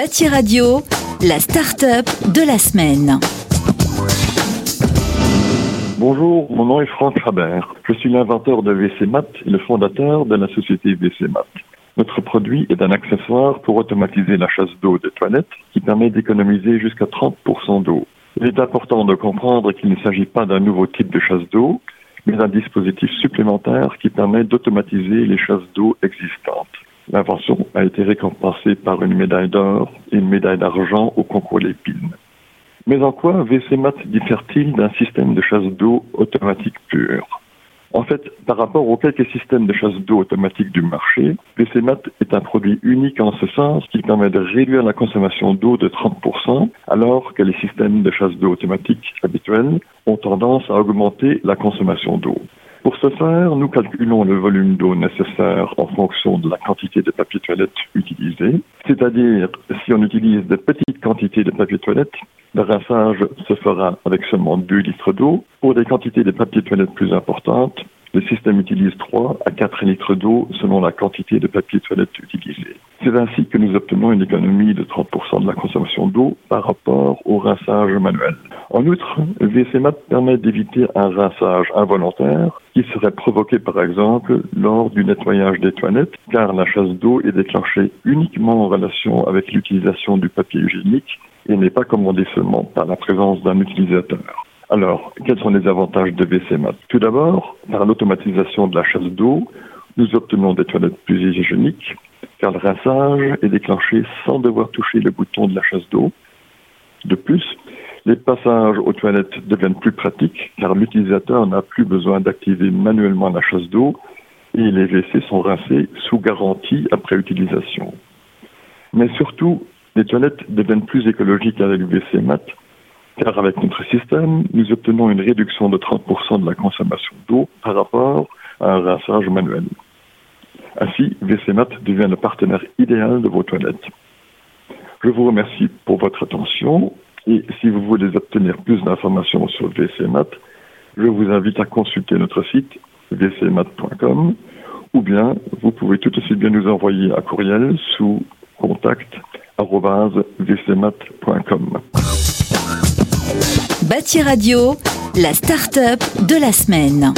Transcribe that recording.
Bâti Radio, la start-up de la semaine. Bonjour, mon nom est Franck Rabert. Je suis l'inventeur de VCMAT et le fondateur de la société VCMAT. Notre produit est un accessoire pour automatiser la chasse d'eau des toilettes qui permet d'économiser jusqu'à 30% d'eau. Il est important de comprendre qu'il ne s'agit pas d'un nouveau type de chasse d'eau, mais d'un dispositif supplémentaire qui permet d'automatiser les chasses d'eau existantes. L'invention a été récompensée par une médaille d'or et une médaille d'argent au concours Lépine. Mais en quoi VCMAT diffère-t-il d'un système de chasse d'eau automatique pur? En fait, par rapport aux quelques systèmes de chasse d'eau automatique du marché, VCMAT est un produit unique en ce sens qui permet de réduire la consommation d'eau de 30%, alors que les systèmes de chasse d'eau automatique habituels ont tendance à augmenter la consommation d'eau. Pour ce faire, nous calculons le volume d'eau nécessaire en fonction de la quantité de papier toilette utilisé. C'est-à-dire, si on utilise de petites quantités de papier toilette, le rinçage se fera avec seulement 2 litres d'eau. Pour des quantités de papier toilette plus importantes, le système utilise 3 à 4 litres d'eau selon la quantité de papier toilette utilisé. C'est ainsi que nous obtenons une économie de 30% de la consommation d'eau par rapport au rinçage manuel. En outre, VCMAT permet d'éviter un rinçage involontaire qui serait provoqué par exemple lors du nettoyage des toilettes car la chasse d'eau est déclenchée uniquement en relation avec l'utilisation du papier hygiénique et n'est pas commandée seulement par la présence d'un utilisateur. Alors, quels sont les avantages de VCMAT? Tout d'abord, par l'automatisation de la chasse d'eau, nous obtenons des toilettes plus hygiéniques, car le rinçage est déclenché sans devoir toucher le bouton de la chasse d'eau. De plus, les passages aux toilettes deviennent plus pratiques, car l'utilisateur n'a plus besoin d'activer manuellement la chasse d'eau et les WC sont rincés sous garantie après utilisation. Mais surtout, les toilettes deviennent plus écologiques avec VCMAT car avec notre système, nous obtenons une réduction de 30% de la consommation d'eau par rapport à un rinçage manuel. Ainsi, VCMAT devient le partenaire idéal de vos toilettes. Je vous remercie pour votre attention et si vous voulez obtenir plus d'informations sur VCMAT, je vous invite à consulter notre site vcmat.com ou bien vous pouvez tout aussi bien nous envoyer un courriel sous contact.vcmat.com. Bâti Radio, la start-up de la semaine.